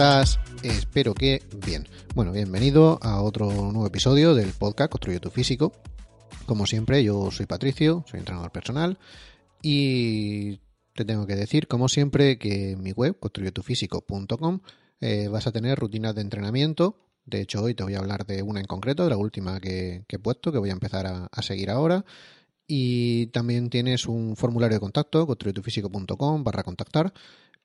Estás? Espero que bien. Bueno, bienvenido a otro nuevo episodio del podcast Construye tu Físico. Como siempre, yo soy Patricio, soy entrenador personal y te tengo que decir, como siempre, que en mi web, construyetufísico.com, eh, vas a tener rutinas de entrenamiento. De hecho, hoy te voy a hablar de una en concreto, de la última que, he puesto, que voy a empezar a, a seguir ahora. Y también tienes un formulario de contacto, construyetufísico.com barra contactar,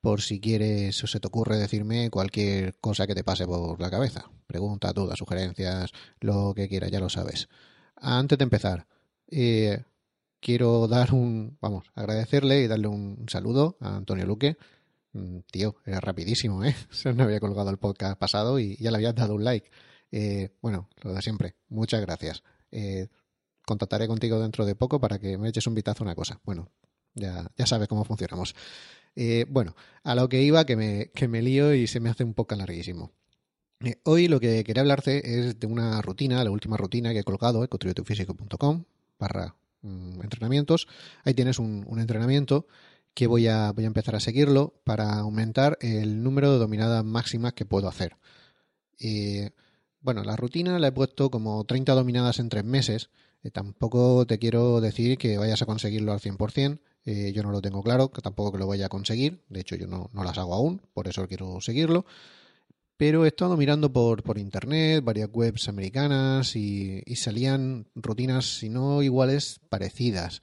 por si quieres o se te ocurre decirme cualquier cosa que te pase por la cabeza. Preguntas, dudas, sugerencias, lo que quieras, ya lo sabes. Antes de empezar, eh, quiero dar un, vamos, agradecerle y darle un saludo a Antonio Luque. Mm, Tío, era rapidísimo, ¿eh? Se me había colgado el podcast pasado y ya le habías dado un like. Eh, bueno, lo de siempre. Muchas gracias. Eh, contactaré contigo dentro de poco para que me eches un vistazo a una cosa. Bueno, ya, ya sabes cómo funcionamos. Eh, bueno, a lo que iba, que me, que me lío y se me hace un poco larguísimo. Eh, hoy lo que quería hablarte es de una rutina, la última rutina que he colgado en construyetufísico.com barra mm, entrenamientos. Ahí tienes un, entrenamiento que voy a, voy a empezar a seguirlo para aumentar el número de dominadas máximas que puedo hacer. Eh, bueno, la rutina la he puesto como 30 dominadas en tres meses. Eh, tampoco te quiero decir que vayas a conseguirlo al 100%. Eh, yo no lo tengo claro, que tampoco que lo vaya a conseguir. De hecho, yo no, no las hago aún, por eso quiero seguirlo. Pero he estado mirando por, por internet, varias webs americanas y, y, salían rutinas, si no iguales, parecidas.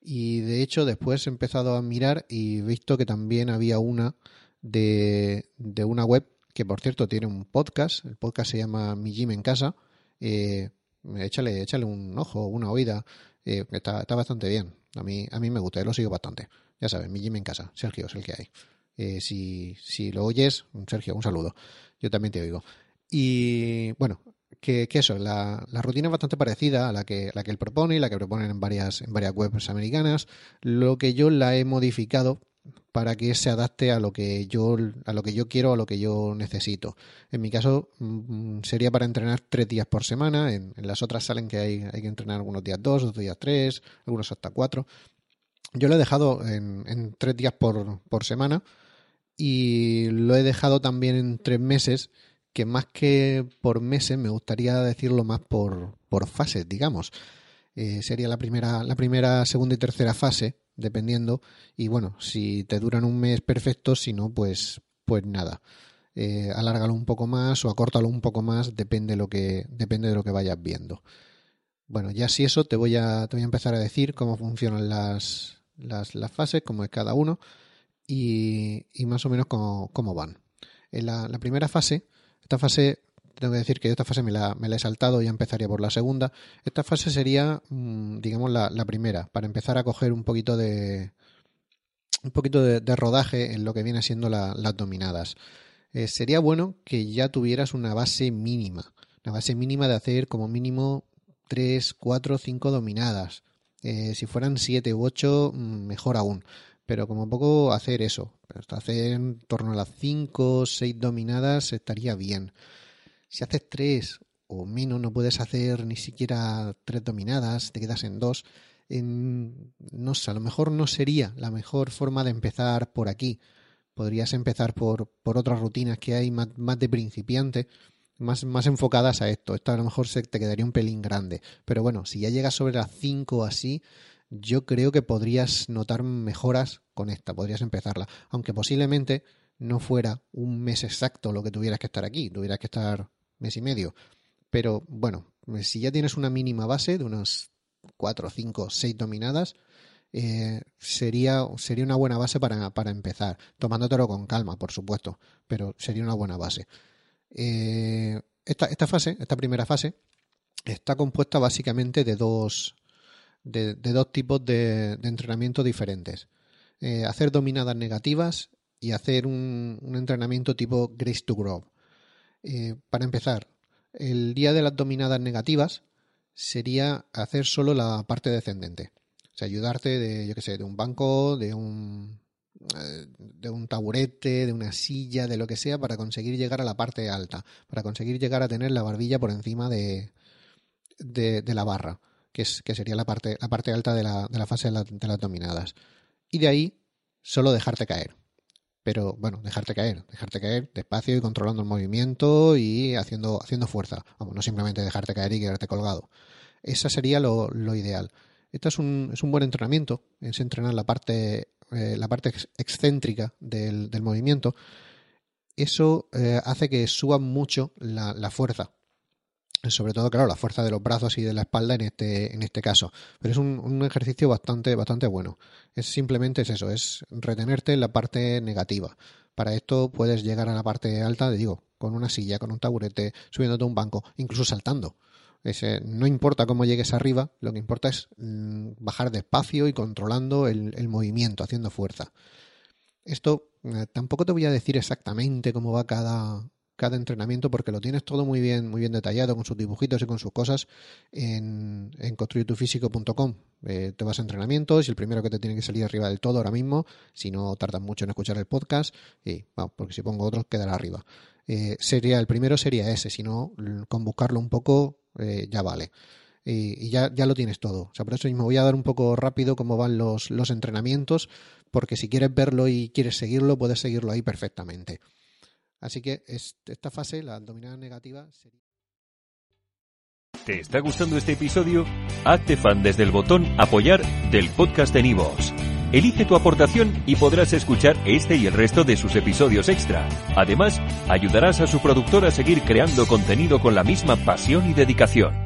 Y de hecho, después he empezado a mirar y he visto que también había una de, de una web que, por cierto, tiene un podcast. El podcast se llama Mi Gym en Casa. Eh, échale, échale un ojo, una oída. Eh, está, está bastante bien. A mí, a mí me gusta, yo lo sigo bastante. Ya sabes, mi gym en casa. Sergio es el que hay. Eh, si, si lo oyes, Sergio, un saludo. Yo también te oigo. Y bueno, que, eso, la, la, rutina es bastante parecida a la que, la que él propone y la que proponen en varias, en varias webs americanas. Lo que yo la he modificado para que se adapte a lo que yo a lo que yo quiero a lo que yo necesito. En mi caso mmm, sería para entrenar tres días por semana. En, las otras salen que hay, hay que entrenar algunos días dos otros días tres algunos hasta cuatro. Yo lo he dejado en, en tres días por, por, semana y lo he dejado también en tres meses que más que por meses me gustaría decirlo más por, por fases digamos. Eh, sería la primera la primera segunda y tercera fase dependiendo. Y bueno, si te duran un mes perfecto, si no, pues, pues nada. Eh, alárgalo un poco más o acórtalo un poco más, depende de lo que, depende de lo que vayas viendo. Bueno, ya si eso te voy a, te voy a empezar a decir cómo funcionan las, las, las fases, cómo es cada uno y, y más o menos cómo, cómo van. En la, la primera fase, esta fase tengo que decir que esta fase me la, he saltado y empezaría por la segunda. Esta fase sería, mmm, digamos, la, primera, para empezar a coger un poquito de un poquito de, rodaje en lo que viene siendo la, las dominadas. Eh, sería bueno que ya tuvieras una base mínima, una base mínima de hacer como mínimo 3, 4, 5 dominadas. Eh, si fueran 7 u 8, mejor aún. Pero como poco hacer eso, hacer en torno a las 5, 6 dominadas estaría bien. Si haces tres o menos, no puedes hacer ni siquiera tres dominadas, te quedas en dos. No sé, a lo mejor no sería la mejor forma de empezar por aquí. Podrías empezar por, por otras rutinas que hay más, más de principiante, más, más enfocadas a esto. Esto a lo mejor se te quedaría un pelín grande. Pero bueno, si ya llegas sobre las 5 así, yo creo que podrías notar mejoras con esta, podrías empezarla. Aunque posiblemente no fuera un mes exacto lo que tuvieras que estar aquí, tuvieras que estar mes y medio. Pero bueno, si ya tienes una mínima base de unas 4, 5, 6 dominadas, eh, sería, sería una buena base para, para, empezar, tomándotelo con calma, por supuesto, pero sería una buena base. Eh, esta, esta fase, esta primera fase, está compuesta básicamente de dos, de, dos tipos de, entrenamiento diferentes. Eh, hacer dominadas negativas y hacer un, entrenamiento tipo Grace to Grow. Para empezar, el día de las dominadas negativas sería hacer solo la parte descendente. O sea, ayudarte de, yo qué sé, de un banco, de un, eh, de un taburete, de una silla, de lo que sea, para conseguir llegar a la parte alta, para conseguir llegar a tener la barbilla por encima de, de, la barra, que, es, que sería la parte, la parte alta de la, de la fase de, de las dominadas. Y de ahí, solo dejarte caer. Pero bueno, dejarte caer, dejarte caer despacio y controlando el movimiento y haciendo, haciendo fuerza. Vamos, no simplemente dejarte caer y quedarte colgado. Esa sería lo, lo ideal. Esto es un, es un buen entrenamiento, es entrenar la parte, eh, la parte excéntrica del, movimiento. Eso eh, hace que suba mucho la, fuerza. Sobre todo, claro, la fuerza de los brazos y de la espalda en este, en este caso. Pero es un, ejercicio bastante, bastante bueno. Es simplemente es eso, es retenerte en la parte negativa. Para esto puedes llegar a la parte alta, te digo, con una silla, con un taburete, subiéndote a un banco, incluso saltando no importa cómo llegues arriba, lo que importa es mm, bajar despacio y controlando el, movimiento, haciendo fuerza. Esto eh, tampoco te voy a decir exactamente cómo va cada, cada entrenamiento porque lo tienes todo muy bien, muy bien detallado con sus dibujitos y con sus cosas en, en. Eh, te vas a entrenamientos y el primero que te tiene que salir arriba del todo ahora mismo, si no tardas mucho en escuchar el podcast, y porque si pongo otro quedará arriba. Eh, sería el primero sería ese, si no, con buscarlo un poco eh, ya vale. Y, ya, ya, lo tienes todo. O sea, por eso mismo voy a dar un poco rápido cómo van los, los entrenamientos, porque si quieres verlo y quieres seguirlo, puedes seguirlo ahí perfectamente. Así que esta fase, la dominada negativa, sería... ¿Te está gustando este episodio? Hazte fan desde el botón apoyar del podcast de Nivos. Elige tu aportación y podrás escuchar este y el resto de sus episodios extra. Además, ayudarás a su productor a seguir creando contenido con la misma pasión y dedicación.